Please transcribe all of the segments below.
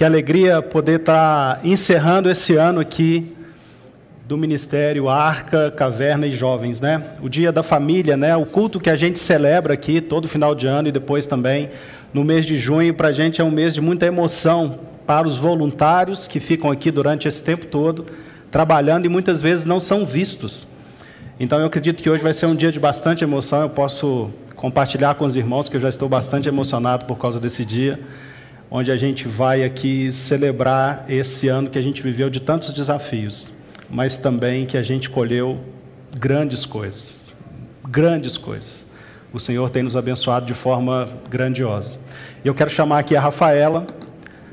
Que alegria poder estar encerrando esse ano aqui do Ministério Arca, Caverna e Jovens, né? O Dia da Família, né? O culto que a gente celebra aqui todo final de ano e depois também no mês de junho, para a gente é um mês de muita emoção para os voluntários que ficam aqui durante esse tempo todo trabalhando e muitas vezes não são vistos. Então eu acredito que hoje vai ser um dia de bastante emoção. Eu posso compartilhar com os irmãos que eu já estou bastante emocionado por causa desse dia, onde a gente vai aqui celebrar esse ano que a gente viveu de tantos desafios mas também que a gente colheu grandes coisas. Grandes coisas. O Senhor tem nos abençoado de forma grandiosa. E eu quero chamar aqui a Rafaela,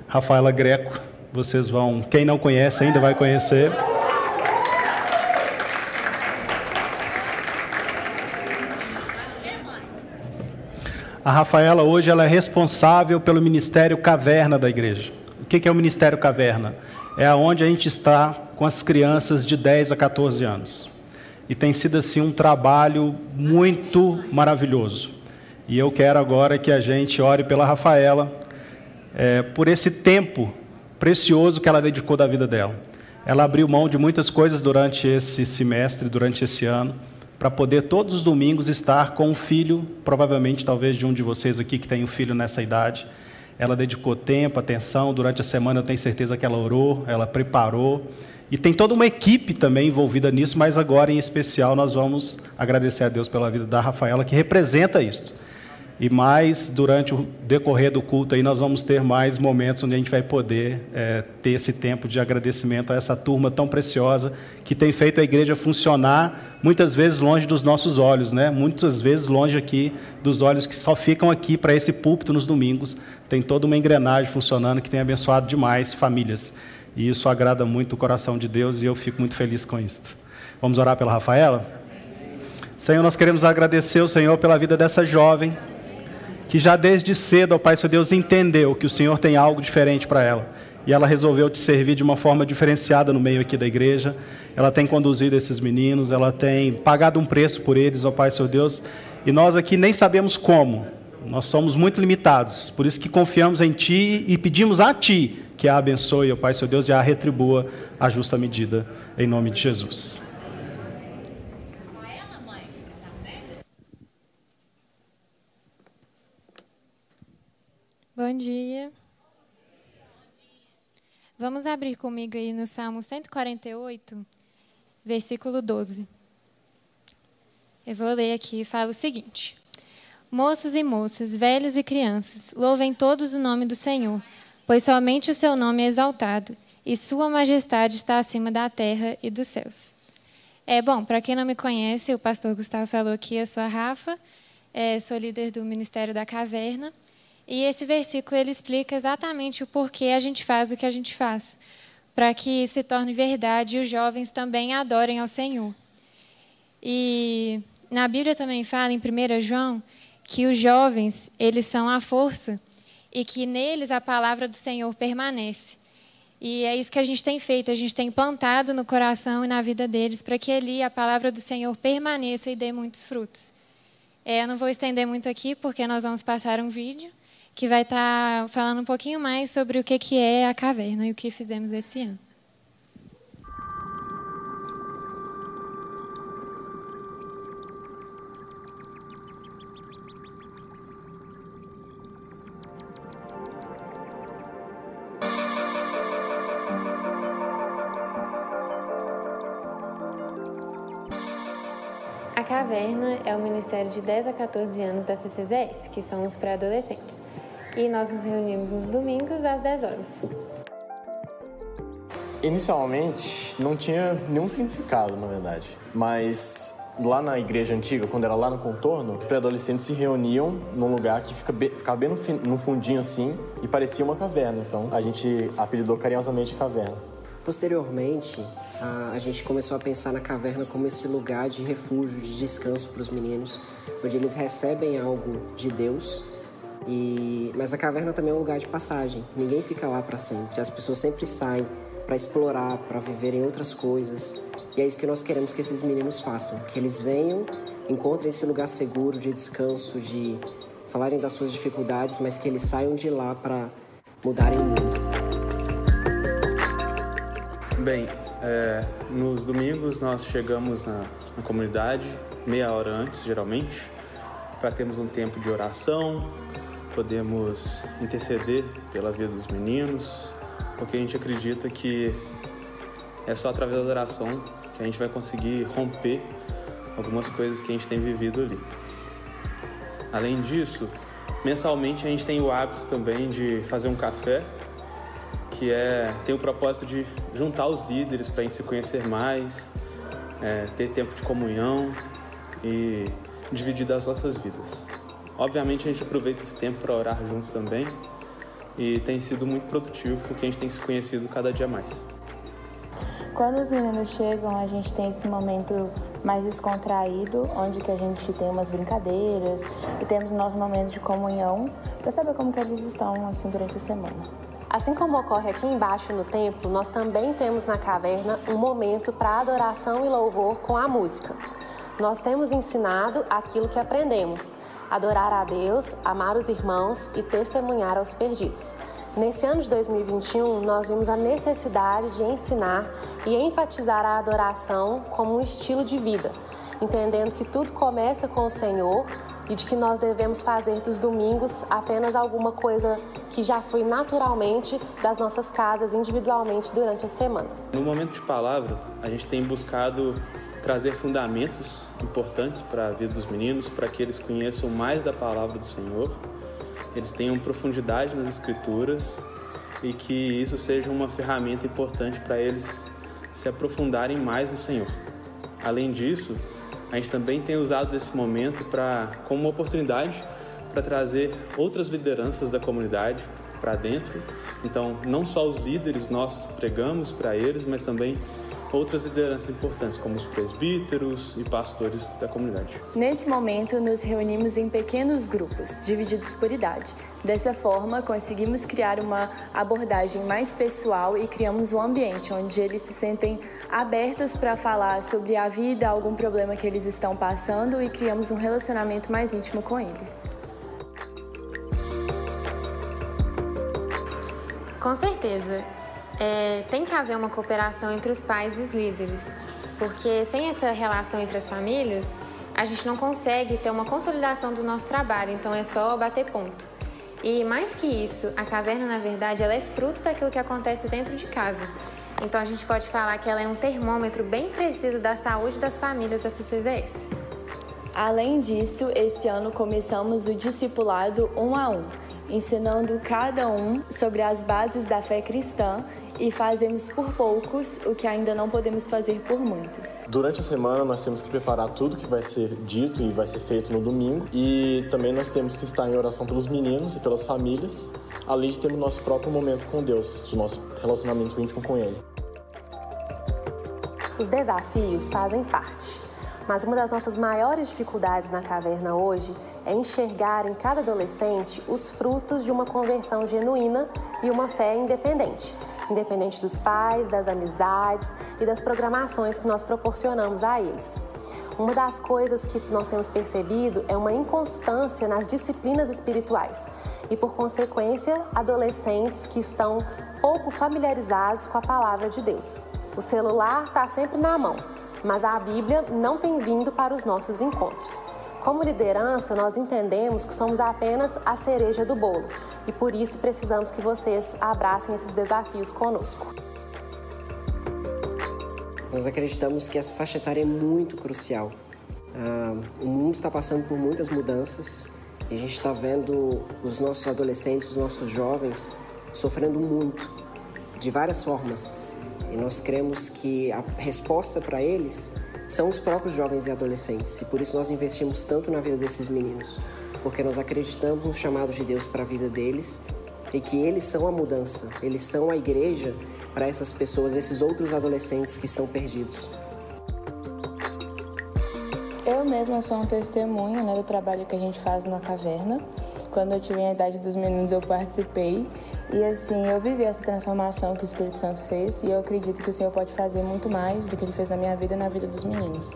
Rafaela Greco. Vocês vão, quem não conhece ainda vai conhecer. A Rafaela hoje ela é responsável pelo Ministério Caverna da igreja. O que é o Ministério Caverna? É aonde a gente está com as crianças de 10 a 14 anos. E tem sido assim um trabalho muito maravilhoso. E eu quero agora que a gente ore pela Rafaela, é, por esse tempo precioso que ela dedicou da vida dela. Ela abriu mão de muitas coisas durante esse semestre, durante esse ano, para poder todos os domingos estar com um filho, provavelmente talvez de um de vocês aqui que tem um filho nessa idade. Ela dedicou tempo, atenção, durante a semana eu tenho certeza que ela orou, ela preparou. E tem toda uma equipe também envolvida nisso, mas agora em especial nós vamos agradecer a Deus pela vida da Rafaela, que representa isso. E mais, durante o decorrer do culto, aí nós vamos ter mais momentos onde a gente vai poder é, ter esse tempo de agradecimento a essa turma tão preciosa que tem feito a igreja funcionar, muitas vezes longe dos nossos olhos, né? muitas vezes longe aqui dos olhos que só ficam aqui para esse púlpito nos domingos. Tem toda uma engrenagem funcionando que tem abençoado demais famílias. E isso agrada muito o coração de Deus e eu fico muito feliz com isso. Vamos orar pela Rafaela? Senhor, nós queremos agradecer o Senhor pela vida dessa jovem, que já desde cedo, ó Pai, seu Deus, entendeu que o Senhor tem algo diferente para ela. E ela resolveu te servir de uma forma diferenciada no meio aqui da igreja. Ela tem conduzido esses meninos, ela tem pagado um preço por eles, ó Pai, seu Deus. E nós aqui nem sabemos como. Nós somos muito limitados. Por isso que confiamos em Ti e pedimos a Ti que a abençoe, o Pai seu Deus, e a retribua a justa medida, em nome de Jesus. Bom dia. Vamos abrir comigo aí no Salmo 148, versículo 12. Eu vou ler aqui e fala o seguinte: Moços e moças, velhos e crianças, louvem todos o nome do Senhor pois somente o seu nome é exaltado, e sua majestade está acima da terra e dos céus. É bom, para quem não me conhece, o pastor Gustavo falou aqui, eu sou a Rafa, é, sou líder do Ministério da Caverna, e esse versículo ele explica exatamente o porquê a gente faz o que a gente faz, para que se torne verdade e os jovens também adorem ao Senhor. E na Bíblia também fala em 1 João que os jovens, eles são a força e que neles a palavra do Senhor permanece. E é isso que a gente tem feito, a gente tem plantado no coração e na vida deles para que ali a palavra do Senhor permaneça e dê muitos frutos. É, eu não vou estender muito aqui, porque nós vamos passar um vídeo que vai estar tá falando um pouquinho mais sobre o que é a caverna e o que fizemos esse ano. Caverna é o ministério de 10 a 14 anos da CCZS, que são os pré-adolescentes. E nós nos reunimos nos domingos às 10 horas. Inicialmente, não tinha nenhum significado, na verdade. Mas lá na igreja antiga, quando era lá no contorno, os pré-adolescentes se reuniam num lugar que fica bem, ficava bem no, no fundinho assim e parecia uma caverna. Então a gente apelidou carinhosamente caverna. Posteriormente, a, a gente começou a pensar na caverna como esse lugar de refúgio, de descanso para os meninos, onde eles recebem algo de Deus. E mas a caverna também é um lugar de passagem. Ninguém fica lá para sempre. As pessoas sempre saem para explorar, para viverem outras coisas. E é isso que nós queremos que esses meninos façam, que eles venham, encontrem esse lugar seguro de descanso, de falarem das suas dificuldades, mas que eles saiam de lá para mudarem o mundo. Bem, é, nos domingos nós chegamos na, na comunidade meia hora antes, geralmente, para termos um tempo de oração, podemos interceder pela vida dos meninos, porque a gente acredita que é só através da oração que a gente vai conseguir romper algumas coisas que a gente tem vivido ali. Além disso, mensalmente a gente tem o hábito também de fazer um café, que é tem o propósito de juntar os líderes para a gente se conhecer mais, é, ter tempo de comunhão e dividir das nossas vidas. Obviamente a gente aproveita esse tempo para orar juntos também e tem sido muito produtivo porque a gente tem se conhecido cada dia mais. Quando os meninos chegam, a gente tem esse momento mais descontraído, onde que a gente tem umas brincadeiras e temos nosso momento de comunhão para saber como que eles estão assim durante a semana. Assim como ocorre aqui embaixo no templo, nós também temos na caverna um momento para adoração e louvor com a música. Nós temos ensinado aquilo que aprendemos: adorar a Deus, amar os irmãos e testemunhar aos perdidos. Nesse ano de 2021, nós vimos a necessidade de ensinar e enfatizar a adoração como um estilo de vida, entendendo que tudo começa com o Senhor e de que nós devemos fazer dos domingos apenas alguma coisa que já foi naturalmente das nossas casas individualmente durante a semana. No momento de palavra, a gente tem buscado trazer fundamentos importantes para a vida dos meninos, para que eles conheçam mais da palavra do Senhor eles tenham profundidade nas escrituras e que isso seja uma ferramenta importante para eles se aprofundarem mais no Senhor. Além disso, a gente também tem usado esse momento para como uma oportunidade para trazer outras lideranças da comunidade para dentro. Então, não só os líderes nós pregamos para eles, mas também outras lideranças importantes, como os presbíteros e pastores da comunidade. Nesse momento, nos reunimos em pequenos grupos, divididos por idade. Dessa forma, conseguimos criar uma abordagem mais pessoal e criamos um ambiente onde eles se sentem abertos para falar sobre a vida, algum problema que eles estão passando e criamos um relacionamento mais íntimo com eles. Com certeza é, tem que haver uma cooperação entre os pais e os líderes, porque sem essa relação entre as famílias, a gente não consegue ter uma consolidação do nosso trabalho, então é só bater ponto. E mais que isso, a caverna, na verdade, ela é fruto daquilo que acontece dentro de casa. Então a gente pode falar que ela é um termômetro bem preciso da saúde das famílias da CCZS. Além disso, esse ano começamos o discipulado um a um, ensinando cada um sobre as bases da fé cristã e fazemos por poucos o que ainda não podemos fazer por muitos. Durante a semana nós temos que preparar tudo que vai ser dito e vai ser feito no domingo e também nós temos que estar em oração pelos meninos e pelas famílias, além de ter o nosso próprio momento com Deus, o nosso relacionamento íntimo com Ele. Os desafios fazem parte, mas uma das nossas maiores dificuldades na caverna hoje é enxergar em cada adolescente os frutos de uma conversão genuína e uma fé independente independente dos pais, das amizades e das programações que nós proporcionamos a eles. Uma das coisas que nós temos percebido é uma inconstância nas disciplinas espirituais e, por consequência, adolescentes que estão pouco familiarizados com a palavra de Deus. O celular está sempre na mão, mas a Bíblia não tem vindo para os nossos encontros. Como liderança, nós entendemos que somos apenas a cereja do bolo e por isso precisamos que vocês abracem esses desafios conosco. Nós acreditamos que essa faixa etária é muito crucial. Ah, o mundo está passando por muitas mudanças e a gente está vendo os nossos adolescentes, os nossos jovens sofrendo muito, de várias formas. E nós cremos que a resposta para eles são os próprios jovens e adolescentes, e por isso nós investimos tanto na vida desses meninos, porque nós acreditamos no chamado de Deus para a vida deles e que eles são a mudança, eles são a igreja para essas pessoas, esses outros adolescentes que estão perdidos. Eu mesma sou um testemunho né, do trabalho que a gente faz na caverna. Quando eu tive a idade dos meninos, eu participei e assim eu vivi essa transformação que o Espírito Santo fez e eu acredito que o Senhor pode fazer muito mais do que ele fez na minha vida e na vida dos meninos.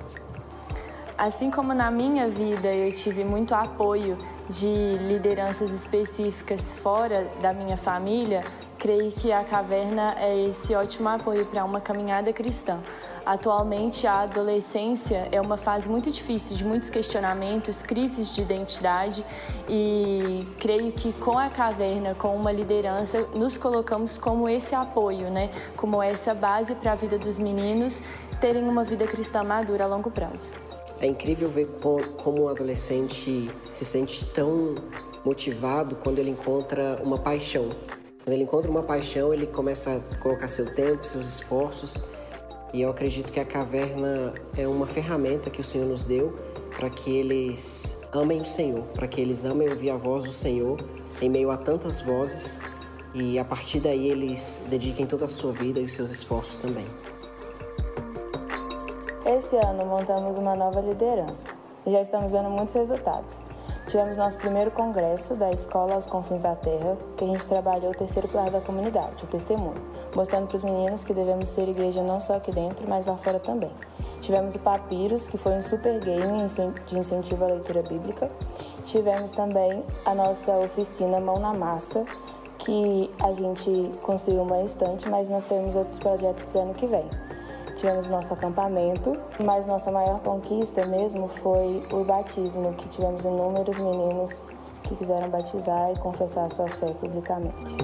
Assim como na minha vida eu tive muito apoio de lideranças específicas fora da minha família, creio que a caverna é esse ótimo apoio para uma caminhada cristã. Atualmente, a adolescência é uma fase muito difícil, de muitos questionamentos, crises de identidade, e creio que com a caverna, com uma liderança, nos colocamos como esse apoio, né? como essa base para a vida dos meninos terem uma vida cristã madura a longo prazo. É incrível ver como um adolescente se sente tão motivado quando ele encontra uma paixão. Quando ele encontra uma paixão, ele começa a colocar seu tempo, seus esforços e eu acredito que a caverna é uma ferramenta que o Senhor nos deu para que eles amem o Senhor, para que eles amem ouvir a voz do Senhor em meio a tantas vozes e a partir daí eles dediquem toda a sua vida e os seus esforços também. Esse ano montamos uma nova liderança e já estamos vendo muitos resultados. Tivemos nosso primeiro congresso da Escola aos Confins da Terra, que a gente trabalhou o terceiro pilar da comunidade, o testemunho, mostrando para os meninos que devemos ser igreja não só aqui dentro, mas lá fora também. Tivemos o Papiros, que foi um super game de incentivo à leitura bíblica. Tivemos também a nossa oficina Mão na Massa, que a gente construiu uma estante, mas nós temos outros projetos para o ano que vem tivemos nosso acampamento, mas nossa maior conquista mesmo foi o batismo, que tivemos inúmeros meninos que quiseram batizar e confessar sua fé publicamente.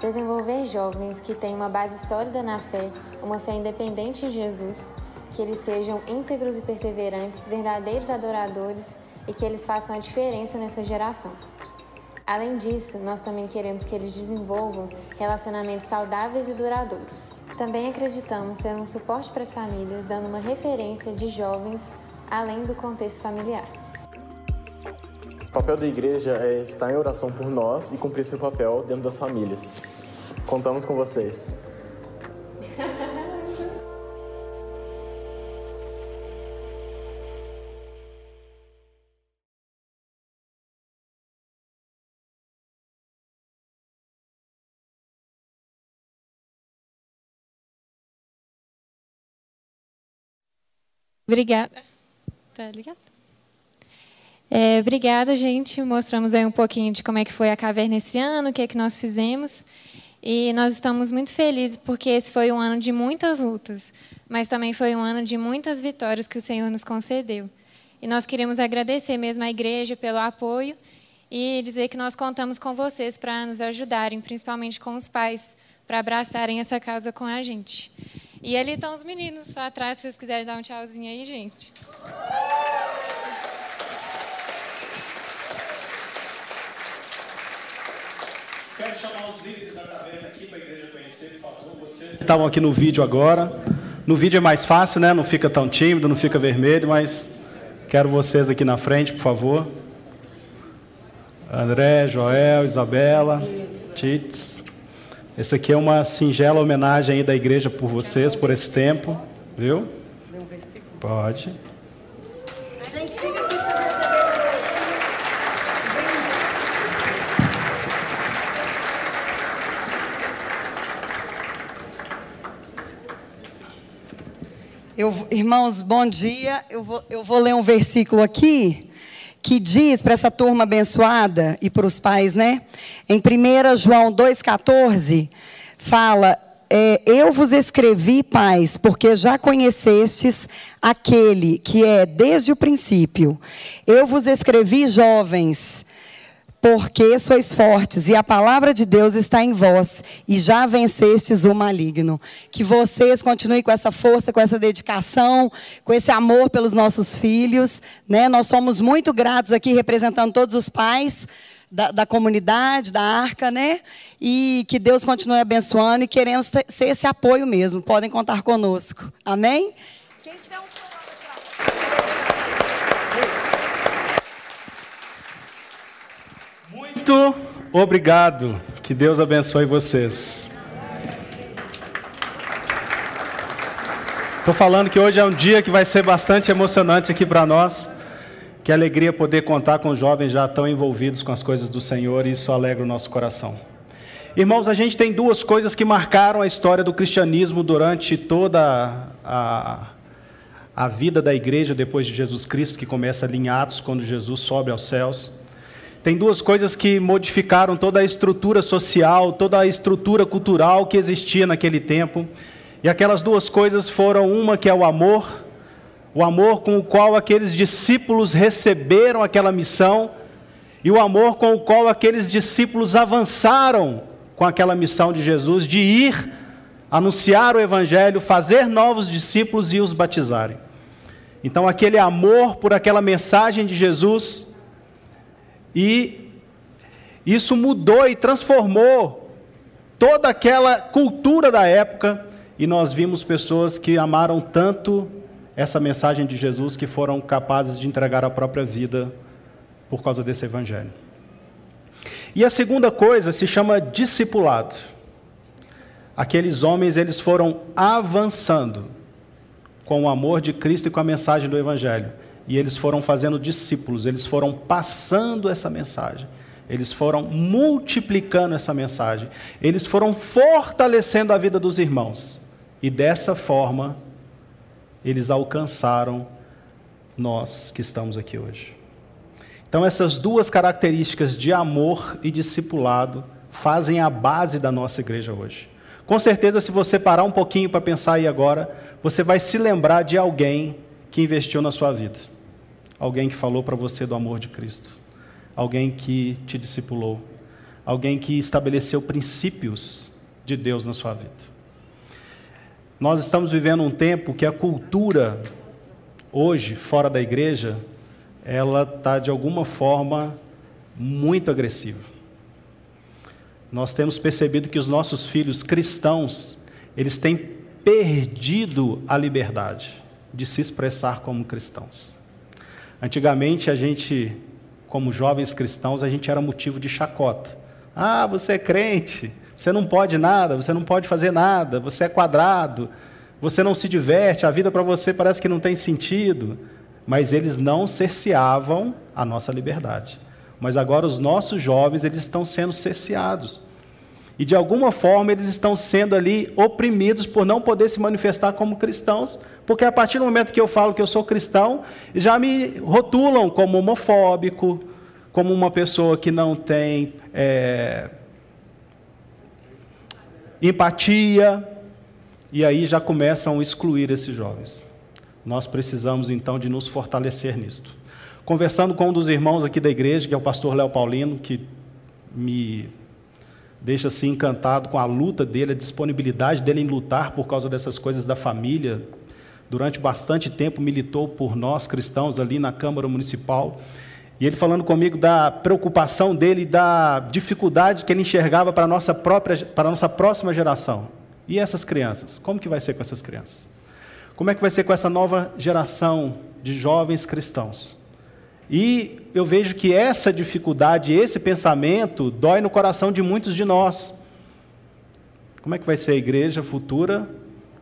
Desenvolver jovens que têm uma base sólida na fé, uma fé independente em Jesus, que eles sejam íntegros e perseverantes, verdadeiros adoradores e que eles façam a diferença nessa geração. Além disso, nós também queremos que eles desenvolvam relacionamentos saudáveis e duradouros. Também acreditamos ser um suporte para as famílias, dando uma referência de jovens além do contexto familiar. O papel da igreja é estar em oração por nós e cumprir seu papel dentro das famílias. Contamos com vocês. Obrigada. Tá ligado? É, obrigada, gente. Mostramos aí um pouquinho de como é que foi a caverna esse ano, o que é que nós fizemos. E nós estamos muito felizes porque esse foi um ano de muitas lutas, mas também foi um ano de muitas vitórias que o Senhor nos concedeu. E nós queremos agradecer mesmo à igreja pelo apoio e dizer que nós contamos com vocês para nos ajudarem, principalmente com os pais, para abraçarem essa casa com a gente. E ali estão os meninos lá atrás, se vocês quiserem dar um tchauzinho aí, gente. Quero chamar os líderes da taverna aqui para a igreja conhecer, por favor. Vocês estavam aqui no vídeo agora. No vídeo é mais fácil, né? Não fica tão tímido, não fica vermelho, mas quero vocês aqui na frente, por favor. André, Joel, Isabela, Tits. Essa aqui é uma singela homenagem aí da igreja por vocês, por esse tempo, viu? Pode. Eu, irmãos, bom dia. Eu vou, eu vou ler um versículo aqui que diz para essa turma abençoada e para os pais, né? Em 1 João 2,14, fala: é, Eu vos escrevi, pais, porque já conhecestes aquele que é desde o princípio. Eu vos escrevi, jovens porque sois fortes e a palavra de Deus está em vós e já vencestes o maligno. Que vocês continuem com essa força, com essa dedicação, com esse amor pelos nossos filhos. Né? Nós somos muito gratos aqui representando todos os pais. Da, da, comunidade, da arca, né? E que Deus continue abençoando e queremos ter, ser esse apoio mesmo. Podem contar conosco. Amém? Quem tiver um Muito obrigado. Que Deus abençoe vocês. Estou falando que hoje é um dia que vai ser bastante emocionante aqui para nós. Que alegria poder contar com jovens já tão envolvidos com as coisas do Senhor e isso alegra o nosso coração. Irmãos, a gente tem duas coisas que marcaram a história do cristianismo durante toda a, a vida da igreja depois de Jesus Cristo, que começa ali em Atos, quando Jesus sobe aos céus. Tem duas coisas que modificaram toda a estrutura social, toda a estrutura cultural que existia naquele tempo. E aquelas duas coisas foram uma que é o amor, o amor com o qual aqueles discípulos receberam aquela missão, e o amor com o qual aqueles discípulos avançaram com aquela missão de Jesus de ir anunciar o evangelho, fazer novos discípulos e os batizarem. Então aquele amor por aquela mensagem de Jesus e isso mudou e transformou toda aquela cultura da época, e nós vimos pessoas que amaram tanto essa mensagem de Jesus que foram capazes de entregar a própria vida por causa desse evangelho. E a segunda coisa se chama discipulado. Aqueles homens, eles foram avançando com o amor de Cristo e com a mensagem do evangelho e eles foram fazendo discípulos, eles foram passando essa mensagem, eles foram multiplicando essa mensagem, eles foram fortalecendo a vida dos irmãos, e dessa forma, eles alcançaram nós que estamos aqui hoje. Então, essas duas características de amor e discipulado fazem a base da nossa igreja hoje. Com certeza, se você parar um pouquinho para pensar aí agora, você vai se lembrar de alguém que investiu na sua vida alguém que falou para você do amor de Cristo, alguém que te discipulou, alguém que estabeleceu princípios de Deus na sua vida. Nós estamos vivendo um tempo que a cultura, hoje, fora da igreja, ela está de alguma forma muito agressiva. Nós temos percebido que os nossos filhos cristãos, eles têm perdido a liberdade de se expressar como cristãos. Antigamente a gente, como jovens cristãos, a gente era motivo de chacota. Ah, você é crente, você não pode nada, você não pode fazer nada, você é quadrado, você não se diverte, a vida para você parece que não tem sentido. Mas eles não cerceavam a nossa liberdade. Mas agora os nossos jovens, eles estão sendo cerceados. E de alguma forma eles estão sendo ali oprimidos por não poder se manifestar como cristãos, porque a partir do momento que eu falo que eu sou cristão, já me rotulam como homofóbico, como uma pessoa que não tem é, empatia, e aí já começam a excluir esses jovens. Nós precisamos então de nos fortalecer nisto. Conversando com um dos irmãos aqui da igreja, que é o pastor Léo Paulino, que me deixa assim encantado com a luta dele, a disponibilidade dele em lutar por causa dessas coisas da família. Durante bastante tempo militou por nós cristãos ali na Câmara Municipal. E ele falando comigo da preocupação dele, da dificuldade que ele enxergava para a nossa própria, para a nossa próxima geração. E essas crianças? Como que vai ser com essas crianças? Como é que vai ser com essa nova geração de jovens cristãos? E eu vejo que essa dificuldade, esse pensamento, dói no coração de muitos de nós. Como é que vai ser a igreja futura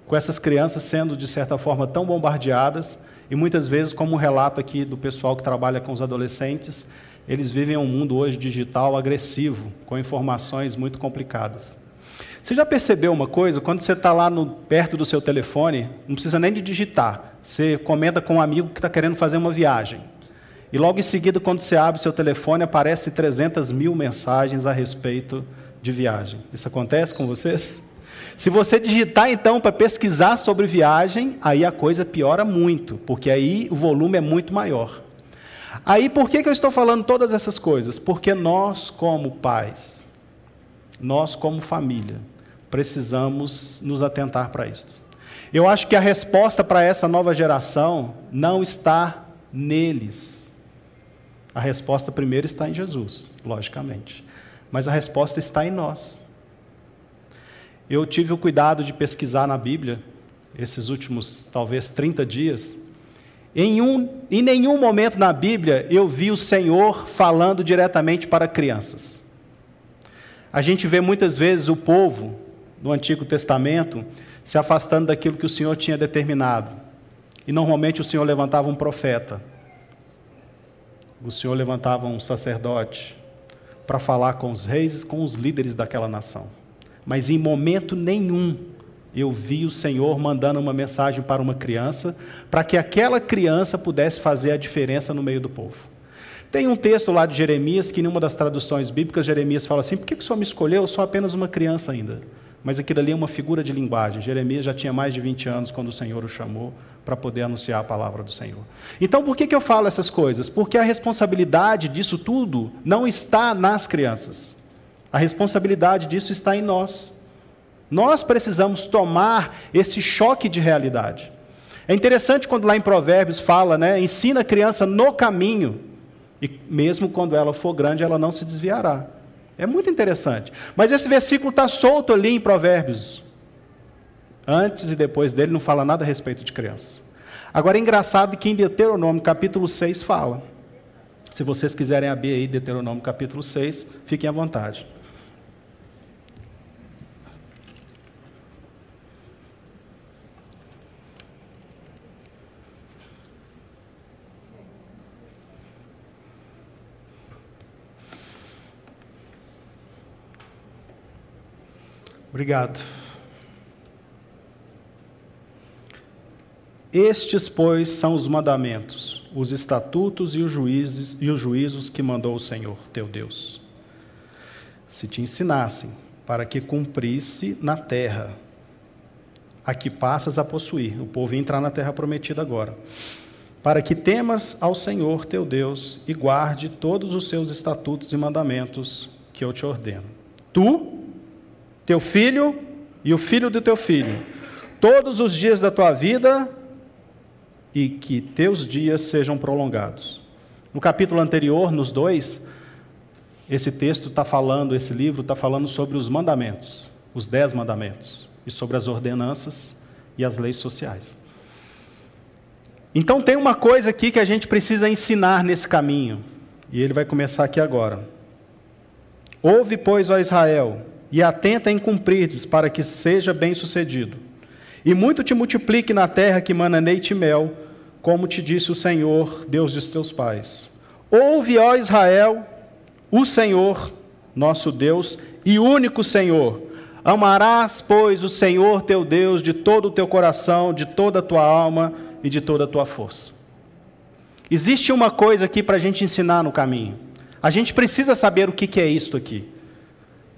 com essas crianças sendo, de certa forma, tão bombardeadas? E muitas vezes, como um relato aqui do pessoal que trabalha com os adolescentes, eles vivem um mundo hoje digital agressivo, com informações muito complicadas. Você já percebeu uma coisa? Quando você está lá no, perto do seu telefone, não precisa nem de digitar. Você comenta com um amigo que está querendo fazer uma viagem. E logo em seguida, quando você abre seu telefone, aparece 300 mil mensagens a respeito de viagem. Isso acontece com vocês? Se você digitar então para pesquisar sobre viagem, aí a coisa piora muito, porque aí o volume é muito maior. Aí por que, que eu estou falando todas essas coisas? Porque nós, como pais, nós, como família, precisamos nos atentar para isso. Eu acho que a resposta para essa nova geração não está neles a resposta primeiro está em Jesus, logicamente. Mas a resposta está em nós. Eu tive o cuidado de pesquisar na Bíblia, esses últimos talvez 30 dias. Em, um, em nenhum momento na Bíblia eu vi o Senhor falando diretamente para crianças. A gente vê muitas vezes o povo no Antigo Testamento se afastando daquilo que o Senhor tinha determinado. E normalmente o Senhor levantava um profeta o Senhor levantava um sacerdote para falar com os reis com os líderes daquela nação. Mas em momento nenhum eu vi o Senhor mandando uma mensagem para uma criança, para que aquela criança pudesse fazer a diferença no meio do povo. Tem um texto lá de Jeremias que, em uma das traduções bíblicas, Jeremias fala assim: por que, que o Senhor me escolheu? Eu sou apenas uma criança ainda. Mas aquilo ali é uma figura de linguagem. Jeremias já tinha mais de 20 anos quando o Senhor o chamou para poder anunciar a palavra do Senhor. Então, por que, que eu falo essas coisas? Porque a responsabilidade disso tudo não está nas crianças. A responsabilidade disso está em nós. Nós precisamos tomar esse choque de realidade. É interessante quando lá em Provérbios fala, né? Ensina a criança no caminho, e mesmo quando ela for grande, ela não se desviará. É muito interessante. Mas esse versículo está solto ali em Provérbios. Antes e depois dele não fala nada a respeito de criança. Agora é engraçado que em Deuteronômio capítulo 6 fala. Se vocês quiserem abrir aí Deuteronômio capítulo 6, fiquem à vontade. Obrigado. Estes, pois, são os mandamentos, os estatutos e os juízes e os juízos que mandou o Senhor, teu Deus. Se te ensinassem para que cumprisse na terra a que passas a possuir. O povo ia entrar na terra prometida agora. Para que temas ao Senhor teu Deus e guarde todos os seus estatutos e mandamentos que eu te ordeno. Tu teu filho e o filho do teu filho, todos os dias da tua vida, e que teus dias sejam prolongados. No capítulo anterior, nos dois, esse texto está falando, esse livro está falando sobre os mandamentos, os dez mandamentos, e sobre as ordenanças e as leis sociais. Então tem uma coisa aqui que a gente precisa ensinar nesse caminho, e ele vai começar aqui agora. Ouve, pois, ó Israel, e atenta em cumprirdes, para que seja bem-sucedido. E muito te multiplique na terra que mana leite e mel, como te disse o Senhor, Deus dos teus pais. Ouve, ó Israel, o Senhor, nosso Deus e único Senhor. Amarás, pois, o Senhor teu Deus de todo o teu coração, de toda a tua alma e de toda a tua força. Existe uma coisa aqui para a gente ensinar no caminho. A gente precisa saber o que é isto aqui.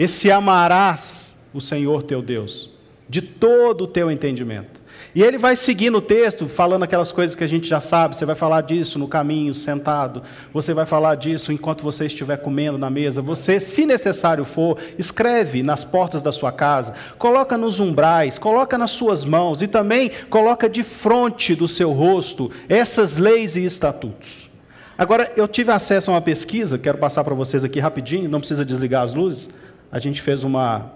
Esse amarás o Senhor teu Deus, de todo o teu entendimento. E ele vai seguir no texto, falando aquelas coisas que a gente já sabe. Você vai falar disso no caminho, sentado. Você vai falar disso enquanto você estiver comendo na mesa. Você, se necessário for, escreve nas portas da sua casa, coloca nos umbrais, coloca nas suas mãos e também coloca de frente do seu rosto essas leis e estatutos. Agora, eu tive acesso a uma pesquisa, quero passar para vocês aqui rapidinho, não precisa desligar as luzes a gente fez uma,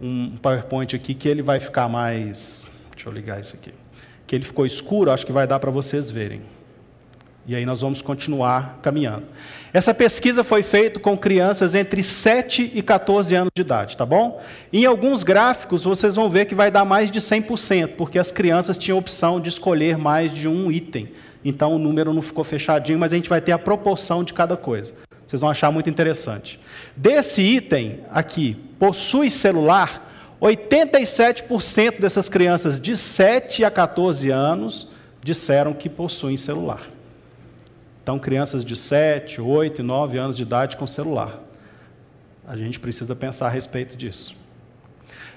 um PowerPoint aqui que ele vai ficar mais. Deixa eu ligar isso aqui. Que ele ficou escuro, acho que vai dar para vocês verem. E aí nós vamos continuar caminhando. Essa pesquisa foi feita com crianças entre 7 e 14 anos de idade, tá bom? Em alguns gráficos vocês vão ver que vai dar mais de 100%, porque as crianças tinham opção de escolher mais de um item. Então o número não ficou fechadinho, mas a gente vai ter a proporção de cada coisa. Vocês vão achar muito interessante. Desse item aqui, possui celular, 87% dessas crianças de 7 a 14 anos disseram que possuem celular. Então, crianças de 7, 8 e 9 anos de idade com celular. A gente precisa pensar a respeito disso.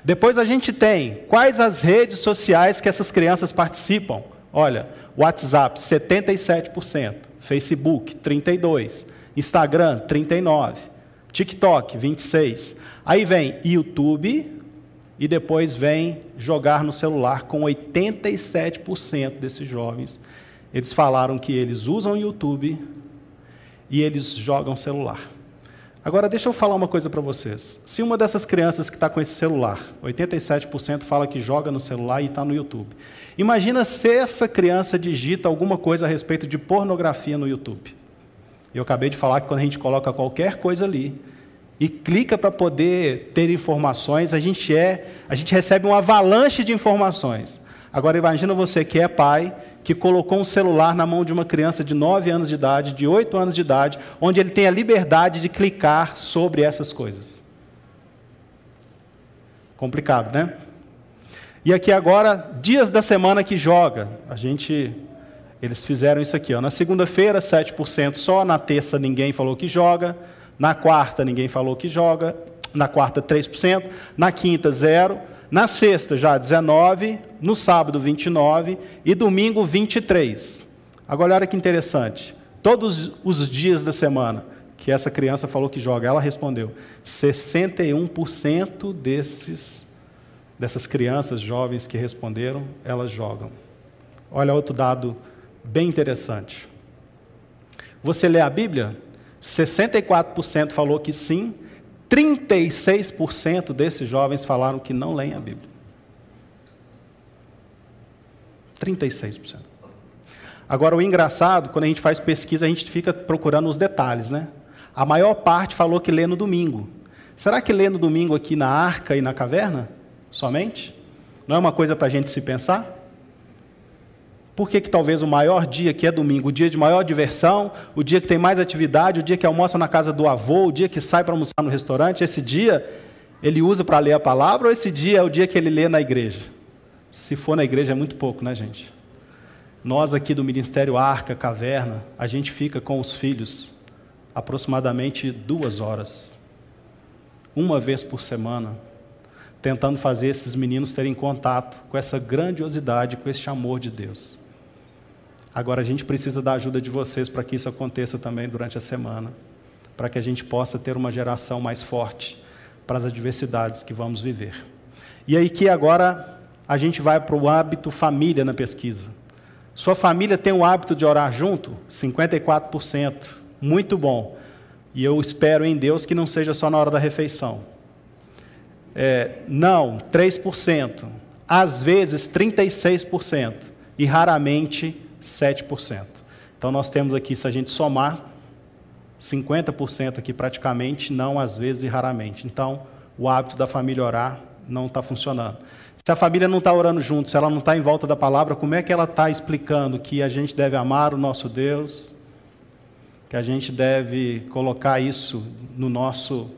Depois a gente tem quais as redes sociais que essas crianças participam. Olha, WhatsApp 77%, Facebook 32%, Instagram, 39. TikTok, 26. Aí vem YouTube e depois vem jogar no celular com 87% desses jovens. Eles falaram que eles usam YouTube e eles jogam celular. Agora, deixa eu falar uma coisa para vocês. Se uma dessas crianças que está com esse celular, 87% fala que joga no celular e está no YouTube. Imagina se essa criança digita alguma coisa a respeito de pornografia no YouTube. Eu acabei de falar que quando a gente coloca qualquer coisa ali e clica para poder ter informações, a gente é, a gente recebe uma avalanche de informações. Agora imagina você que é pai, que colocou um celular na mão de uma criança de 9 anos de idade, de 8 anos de idade, onde ele tem a liberdade de clicar sobre essas coisas. Complicado, né? E aqui agora, dias da semana que joga. A gente. Eles fizeram isso aqui. Ó. Na segunda-feira, 7% só. Na terça, ninguém falou que joga. Na quarta, ninguém falou que joga. Na quarta, 3%. Na quinta, 0%. Na sexta, já 19%. No sábado, 29%. E domingo, 23%. Agora, olha que interessante. Todos os dias da semana que essa criança falou que joga, ela respondeu: 61% desses dessas crianças jovens que responderam, elas jogam. Olha outro dado bem interessante. Você lê a Bíblia? 64% falou que sim, 36% desses jovens falaram que não leem a Bíblia. 36%. Agora, o engraçado, quando a gente faz pesquisa, a gente fica procurando os detalhes, né? A maior parte falou que lê no domingo. Será que lê no domingo aqui na arca e na caverna? somente? Não é uma coisa para a gente se pensar? Por que, que talvez o maior dia, que é domingo, o dia de maior diversão, o dia que tem mais atividade, o dia que almoça na casa do avô, o dia que sai para almoçar no restaurante, esse dia ele usa para ler a palavra ou esse dia é o dia que ele lê na igreja? Se for na igreja é muito pouco, né, gente? Nós aqui do Ministério Arca, Caverna, a gente fica com os filhos aproximadamente duas horas, uma vez por semana tentando fazer esses meninos terem contato com essa grandiosidade, com esse amor de Deus. Agora a gente precisa da ajuda de vocês para que isso aconteça também durante a semana, para que a gente possa ter uma geração mais forte para as adversidades que vamos viver. E aí que agora a gente vai para o hábito família na pesquisa. Sua família tem o hábito de orar junto? 54%. Muito bom. E eu espero em Deus que não seja só na hora da refeição é, não, 3%. Às vezes, 36%. E raramente, 7%. Então, nós temos aqui, se a gente somar, 50% aqui praticamente, não às vezes e raramente. Então, o hábito da família orar não está funcionando. Se a família não está orando junto, se ela não está em volta da palavra, como é que ela está explicando que a gente deve amar o nosso Deus, que a gente deve colocar isso no nosso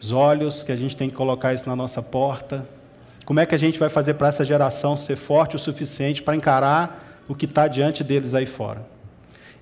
os olhos, que a gente tem que colocar isso na nossa porta. Como é que a gente vai fazer para essa geração ser forte o suficiente para encarar o que está diante deles aí fora?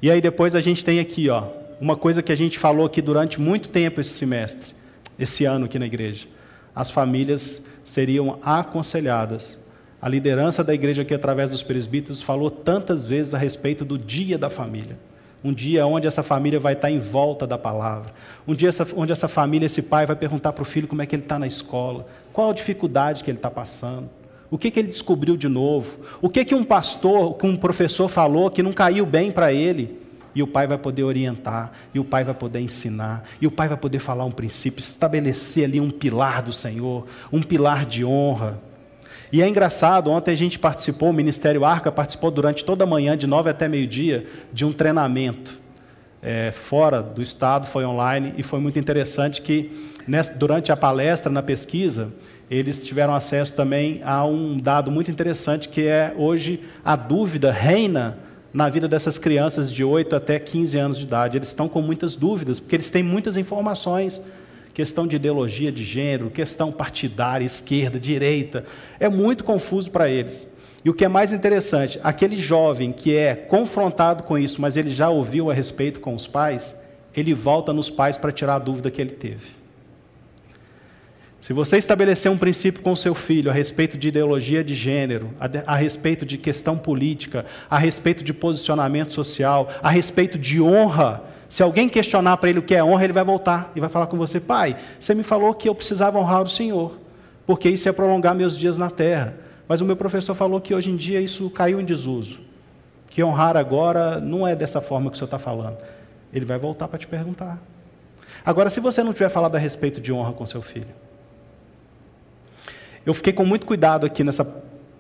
E aí depois a gente tem aqui, ó, uma coisa que a gente falou aqui durante muito tempo esse semestre, esse ano aqui na igreja. As famílias seriam aconselhadas. A liderança da igreja aqui através dos presbíteros falou tantas vezes a respeito do dia da família. Um dia onde essa família vai estar em volta da palavra. Um dia essa, onde essa família, esse pai, vai perguntar para o filho como é que ele está na escola, qual a dificuldade que ele está passando, o que, que ele descobriu de novo, o que, que um pastor, que um professor falou que não caiu bem para ele. E o pai vai poder orientar, e o pai vai poder ensinar, e o pai vai poder falar um princípio, estabelecer ali um pilar do Senhor, um pilar de honra. E é engraçado, ontem a gente participou, o Ministério Arca participou durante toda a manhã, de nove até meio-dia, de um treinamento é, fora do estado, foi online, e foi muito interessante que nessa, durante a palestra, na pesquisa, eles tiveram acesso também a um dado muito interessante, que é hoje a dúvida reina na vida dessas crianças de 8 até 15 anos de idade. Eles estão com muitas dúvidas, porque eles têm muitas informações questão de ideologia de gênero, questão partidária, esquerda, direita. É muito confuso para eles. E o que é mais interessante, aquele jovem que é confrontado com isso, mas ele já ouviu a respeito com os pais, ele volta nos pais para tirar a dúvida que ele teve. Se você estabelecer um princípio com seu filho a respeito de ideologia de gênero, a, a, respeito de questão política, a respeito de posicionamento social, a respeito de honra, se alguém questionar para ele o que é honra, ele vai voltar e vai falar com você: Pai, você me falou que eu precisava honrar o Senhor, porque isso ia prolongar meus dias na terra. Mas o meu professor falou que hoje em dia isso caiu em desuso. Que honrar agora não é dessa forma que o senhor está falando. Ele vai voltar para te perguntar. Agora, se você não tiver falado a respeito de honra com seu filho, eu fiquei com muito cuidado aqui nessa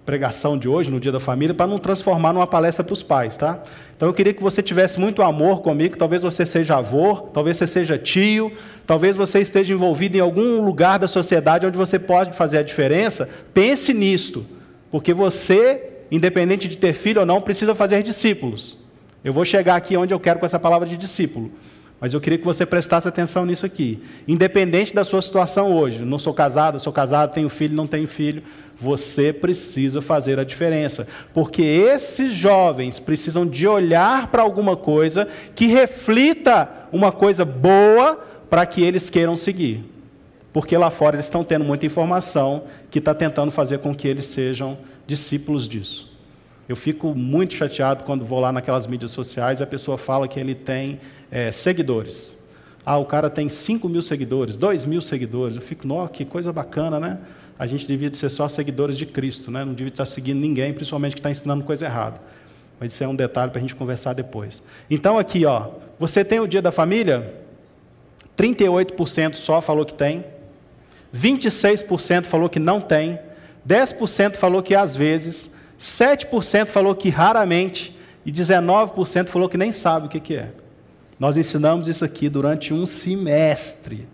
pregação de hoje, no Dia da Família, para não transformar numa palestra para os pais, tá? Então eu queria que você tivesse muito amor comigo, talvez você seja avô, talvez você seja tio, talvez você esteja envolvido em algum lugar da sociedade onde você pode fazer a diferença. Pense nisto, porque você, independente de ter filho ou não, precisa fazer discípulos. Eu vou chegar aqui onde eu quero com essa palavra de discípulo. Mas eu queria que você prestasse atenção nisso aqui. Independente da sua situação hoje, não sou casado, sou casado, tenho filho, não tenho filho, você precisa fazer a diferença. Porque esses jovens precisam de olhar para alguma coisa que reflita uma coisa boa para que eles queiram seguir. Porque lá fora eles estão tendo muita informação que está tentando fazer com que eles sejam discípulos disso. Eu fico muito chateado quando vou lá naquelas mídias sociais e a pessoa fala que ele tem é, seguidores. Ah, o cara tem 5 mil seguidores, 2 mil seguidores. Eu fico, nossa, que coisa bacana, né? A gente devia ser só seguidores de Cristo, né? Não devia estar seguindo ninguém, principalmente que está ensinando coisa errada. Mas isso é um detalhe para a gente conversar depois. Então, aqui, ó, você tem o dia da família? 38% só falou que tem. 26% falou que não tem. 10% falou que às vezes. 7% falou que raramente. E 19% falou que nem sabe o que, que é. Nós ensinamos isso aqui durante um semestre.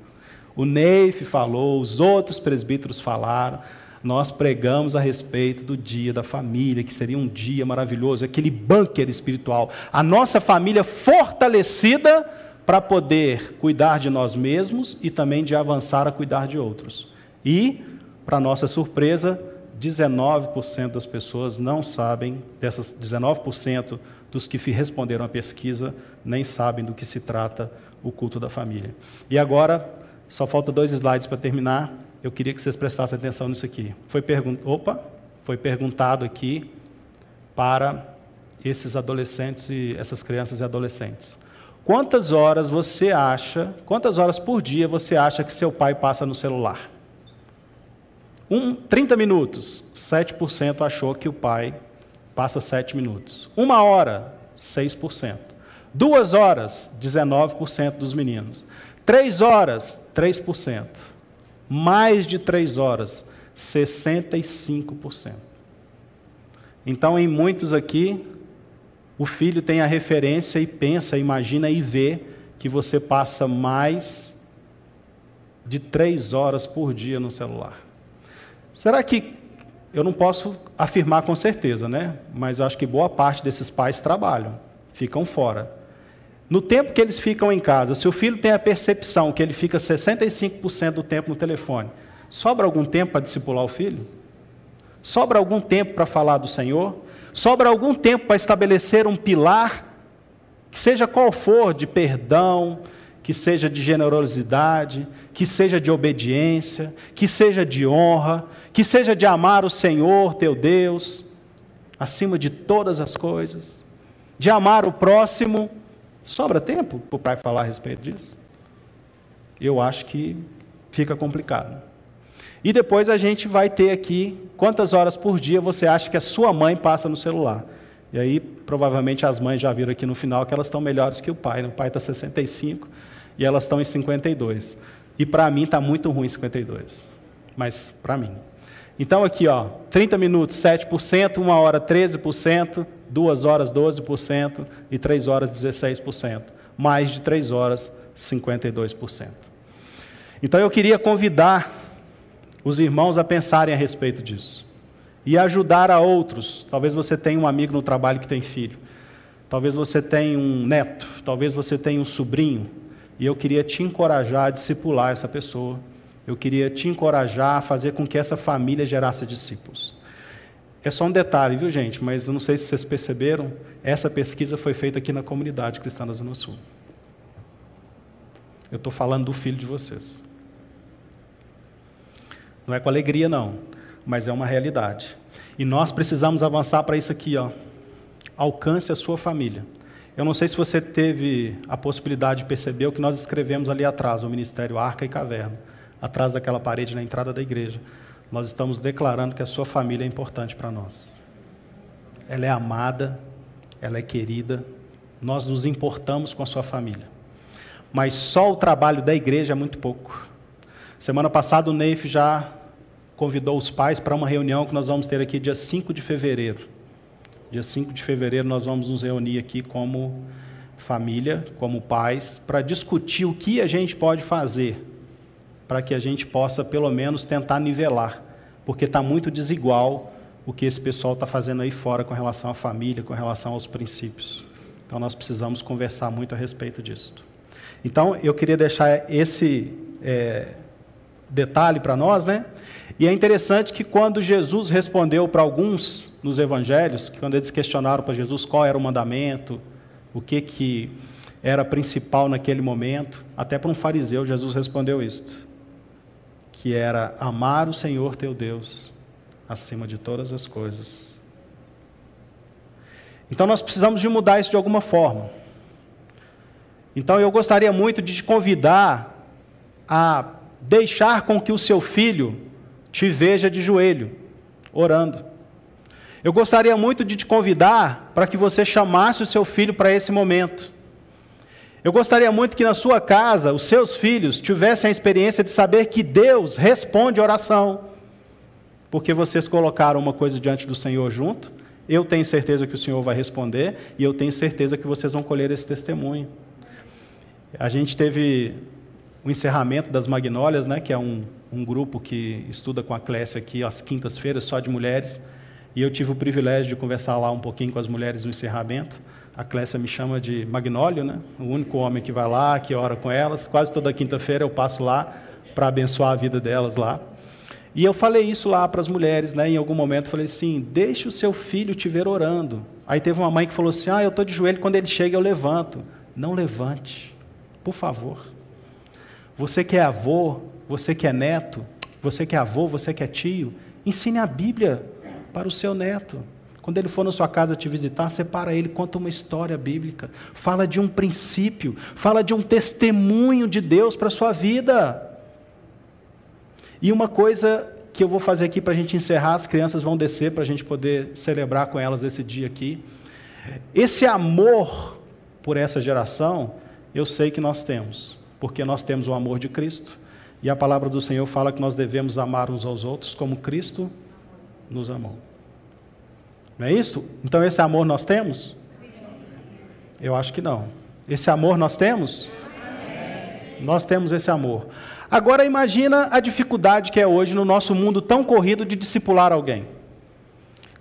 O Neif falou, os outros presbíteros falaram. Nós pregamos a respeito do dia da família, que seria um dia maravilhoso, aquele bunker espiritual. A nossa família fortalecida para poder cuidar de nós mesmos e também de avançar a cuidar de outros. E, para nossa surpresa, 19% das pessoas não sabem, dessas 19% dos que responderam à pesquisa, nem sabem do que se trata o culto da família. E agora, só falta dois slides para terminar. Eu queria que vocês prestassem atenção nisso aqui. Foi, pergun Opa, foi perguntado aqui para esses adolescentes e essas crianças e adolescentes. Quantas horas você acha, quantas horas por dia você acha que seu pai passa no celular? Um, 30 minutos, 7% achou que o pai passa 7 minutos. Uma hora, 6%. Duas horas, 19% dos meninos. Três horas, 3%. Mais de três horas, 65%. Então, em muitos aqui, o filho tem a referência e pensa, imagina e vê que você passa mais de três horas por dia no celular. Será que eu não posso afirmar com certeza, né? Mas acho que boa parte desses pais trabalham, ficam fora. No tempo que eles ficam em casa, se o filho tem a percepção que ele fica 65% do tempo no telefone, sobra algum tempo para discipular o filho? Sobra algum tempo para falar do Senhor? Sobra algum tempo para estabelecer um pilar, que seja qual for, de perdão, que seja de generosidade, que seja de obediência, que seja de honra, que seja de amar o Senhor teu Deus acima de todas as coisas, de amar o próximo Sobra tempo para o pai falar a respeito disso? Eu acho que fica complicado. E depois a gente vai ter aqui quantas horas por dia você acha que a sua mãe passa no celular. E aí, provavelmente, as mães já viram aqui no final que elas estão melhores que o pai. Né? O pai está 65 e elas estão em 52. E para mim está muito ruim 52. Mas para mim. Então aqui, ó, 30 minutos, 7%, 1 hora, 13%, 2 horas, 12% e 3 horas, 16%. Mais de 3 horas, 52%. Então eu queria convidar os irmãos a pensarem a respeito disso e ajudar a outros. Talvez você tenha um amigo no trabalho que tem filho. Talvez você tenha um neto, talvez você tenha um sobrinho, e eu queria te encorajar a discipular essa pessoa eu queria te encorajar a fazer com que essa família gerasse discípulos. É só um detalhe, viu, gente? Mas eu não sei se vocês perceberam, essa pesquisa foi feita aqui na comunidade cristã da Zona Sul. Eu estou falando do filho de vocês. Não é com alegria, não, mas é uma realidade. E nós precisamos avançar para isso aqui, ó. Alcance a sua família. Eu não sei se você teve a possibilidade de perceber o que nós escrevemos ali atrás, o Ministério Arca e Caverna atrás daquela parede na entrada da igreja, nós estamos declarando que a sua família é importante para nós. Ela é amada, ela é querida, nós nos importamos com a sua família. Mas só o trabalho da igreja é muito pouco. Semana passada o Neif já convidou os pais para uma reunião que nós vamos ter aqui dia 5 de fevereiro. Dia 5 de fevereiro nós vamos nos reunir aqui como família, como pais, para discutir o que a gente pode fazer para que a gente possa, pelo menos, tentar nivelar, porque está muito desigual o que esse pessoal está fazendo aí fora com relação à família, com relação aos princípios. Então, nós precisamos conversar muito a respeito disso. Então, eu queria deixar esse é, detalhe para nós, né? E é interessante que quando Jesus respondeu para alguns nos evangelhos, que quando eles questionaram para Jesus qual era o mandamento, o que que era principal naquele momento, até para um fariseu Jesus respondeu isto, que era amar o Senhor teu Deus acima de todas as coisas. Então nós precisamos de mudar isso de alguma forma. Então eu gostaria muito de te convidar a deixar com que o seu filho te veja de joelho, orando. Eu gostaria muito de te convidar para que você chamasse o seu filho para esse momento. Eu gostaria muito que na sua casa os seus filhos tivessem a experiência de saber que Deus responde oração, porque vocês colocaram uma coisa diante do Senhor junto. Eu tenho certeza que o Senhor vai responder e eu tenho certeza que vocês vão colher esse testemunho. A gente teve o encerramento das Magnólias, né, que é um, um grupo que estuda com a Clécia aqui às quintas-feiras, só de mulheres. E eu tive o privilégio de conversar lá um pouquinho com as mulheres no encerramento. A Clécia me chama de Magnólio, né? o único homem que vai lá, que ora com elas. Quase toda quinta-feira eu passo lá para abençoar a vida delas lá. E eu falei isso lá para as mulheres, né? em algum momento, falei assim: deixe o seu filho te ver orando. Aí teve uma mãe que falou assim: ah, eu estou de joelho, quando ele chega eu levanto. Não levante, por favor. Você que é avô, você que é neto, você que é avô, você que é tio, ensine a Bíblia para o seu neto. Quando ele for na sua casa te visitar, separa ele, conta uma história bíblica, fala de um princípio, fala de um testemunho de Deus para a sua vida. E uma coisa que eu vou fazer aqui para a gente encerrar, as crianças vão descer para a gente poder celebrar com elas esse dia aqui. Esse amor por essa geração, eu sei que nós temos, porque nós temos o amor de Cristo. E a palavra do Senhor fala que nós devemos amar uns aos outros como Cristo nos amou. Não é isso? Então esse amor nós temos? Eu acho que não. Esse amor nós temos? Nós temos esse amor. Agora imagina a dificuldade que é hoje no nosso mundo tão corrido de discipular alguém.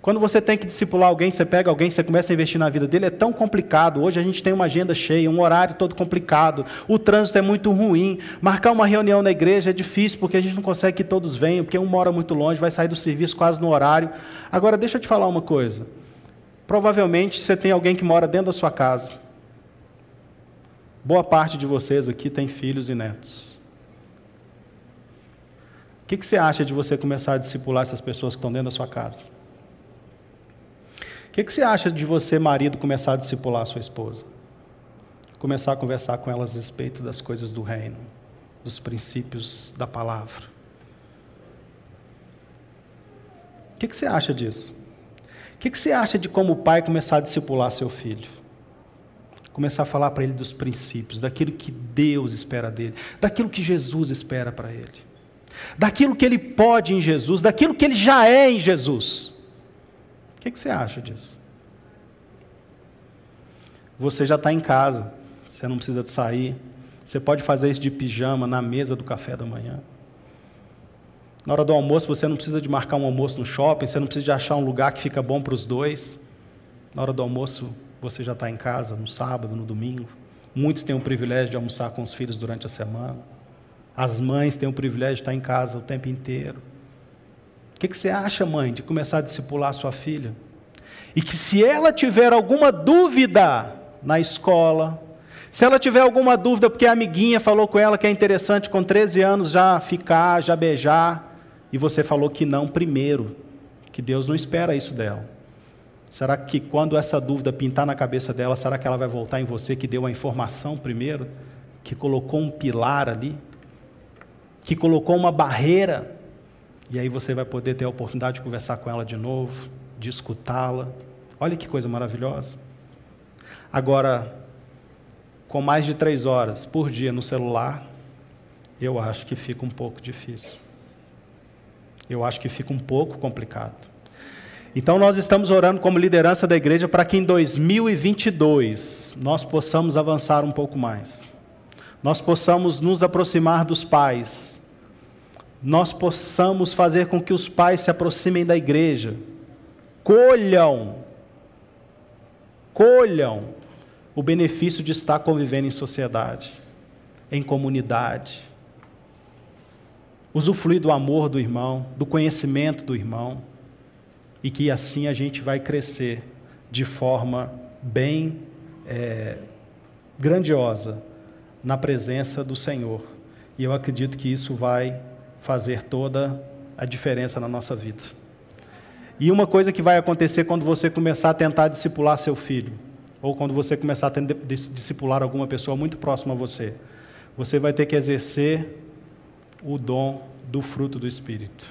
Quando você tem que discipular alguém, você pega alguém, você começa a investir na vida dele, é tão complicado. Hoje a gente tem uma agenda cheia, um horário todo complicado, o trânsito é muito ruim. Marcar uma reunião na igreja é difícil porque a gente não consegue que todos venham, porque um mora muito longe, vai sair do serviço quase no horário. Agora, deixa eu te falar uma coisa. Provavelmente você tem alguém que mora dentro da sua casa. Boa parte de vocês aqui tem filhos e netos. O que, que você acha de você começar a discipular essas pessoas que estão dentro da sua casa? O que, que você acha de você, marido, começar a discipular a sua esposa? Começar a conversar com elas a respeito das coisas do reino, dos princípios da palavra. O que, que você acha disso? O que, que você acha de como o pai começar a discipular seu filho? Começar a falar para ele dos princípios, daquilo que Deus espera dele, daquilo que Jesus espera para ele, daquilo que ele pode em Jesus, daquilo que ele já é em Jesus que, que você acha disso? Você já está em casa, você não precisa de sair. Você pode fazer isso de pijama na mesa do café da manhã. Na hora do almoço, você não precisa de marcar um almoço no shopping, você não precisa de achar um lugar que fica bom para os dois. Na hora do almoço, você já está em casa, no sábado, no domingo. Muitos têm o privilégio de almoçar com os filhos durante a semana. As mães têm o privilégio de estar em casa o tempo inteiro que, que você acha, mãe, de começar a discipular sua filha? E que se ela tiver alguma dúvida na escola, se ela tiver alguma dúvida porque a amiguinha falou com ela que é interessante com 13 anos já ficar, já beijar, e você falou que não primeiro, que Deus não espera isso dela. Será que quando essa dúvida pintar na cabeça dela, será que ela vai voltar em você que deu a informação primeiro? Que colocou um pilar ali? Que colocou uma barreira? E aí você vai poder ter a oportunidade de conversar com ela de novo, de escutá-la. Olha que coisa maravilhosa. Agora, com mais de três horas por dia no celular, eu acho que fica um pouco difícil. Eu acho que fica um pouco complicado. Então, nós estamos orando como liderança da igreja para que em 2022 nós possamos avançar um pouco mais. Nós possamos nos aproximar dos pais, nós possamos fazer com que os pais se aproximem da igreja, colham, colham o benefício de estar convivendo em sociedade. em comunidade. Usufruir do amor do irmão, do conhecimento do irmão, e que assim a gente vai crescer de forma bem é, grandiosa na presença do Senhor. E eu acredito que isso vai fazer toda a diferença na nossa vida. E uma coisa que vai acontecer quando você começar a tentar discipular seu filho, ou quando você começar a discipular alguma pessoa muito próxima a você, você vai ter que exercer o dom do fruto do Espírito.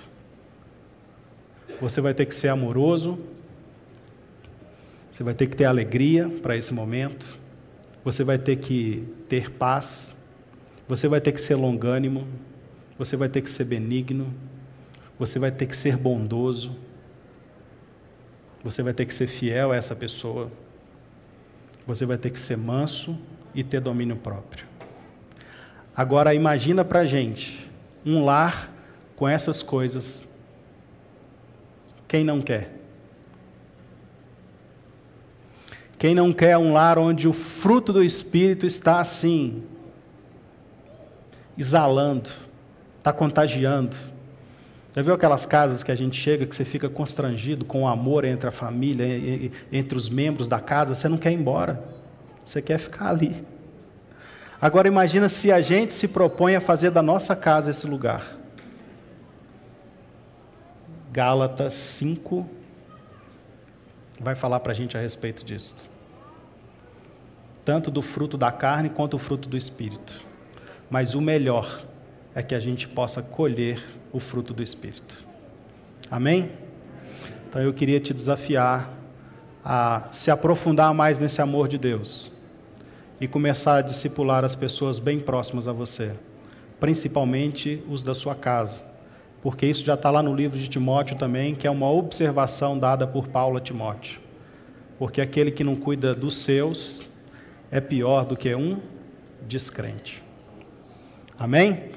Você vai ter que ser amoroso, você vai ter que ter alegria para esse momento, você vai ter que ter paz, você vai ter que ser longânimo, você vai ter que ser benigno, você vai ter que ser bondoso, você vai ter que ser fiel a essa pessoa, você vai ter que ser manso e ter domínio próprio. Agora imagina para gente um lar com essas coisas. Quem não quer? Quem não quer um lar onde o fruto do Espírito está assim, exalando, está contagiando? Já viu aquelas casas que a gente chega que você fica constrangido com o amor entre a família, entre os membros da casa? Você não quer ir embora, você quer ficar ali. Agora imagina se a gente se propõe a fazer da nossa casa esse lugar. Gálatas 5 vai falar para a gente a respeito disso tanto do fruto da carne quanto do fruto do espírito. Mas o melhor é que a gente possa colher o fruto do espírito. Amém? Então eu queria te desafiar a se aprofundar mais nesse amor de Deus e começar a discipular as pessoas bem próximas a você, principalmente os da sua casa, porque isso já está lá no livro de Timóteo também, que é uma observação dada por Paulo a Timóteo. Porque aquele que não cuida dos seus é pior do que um descrente. Amém?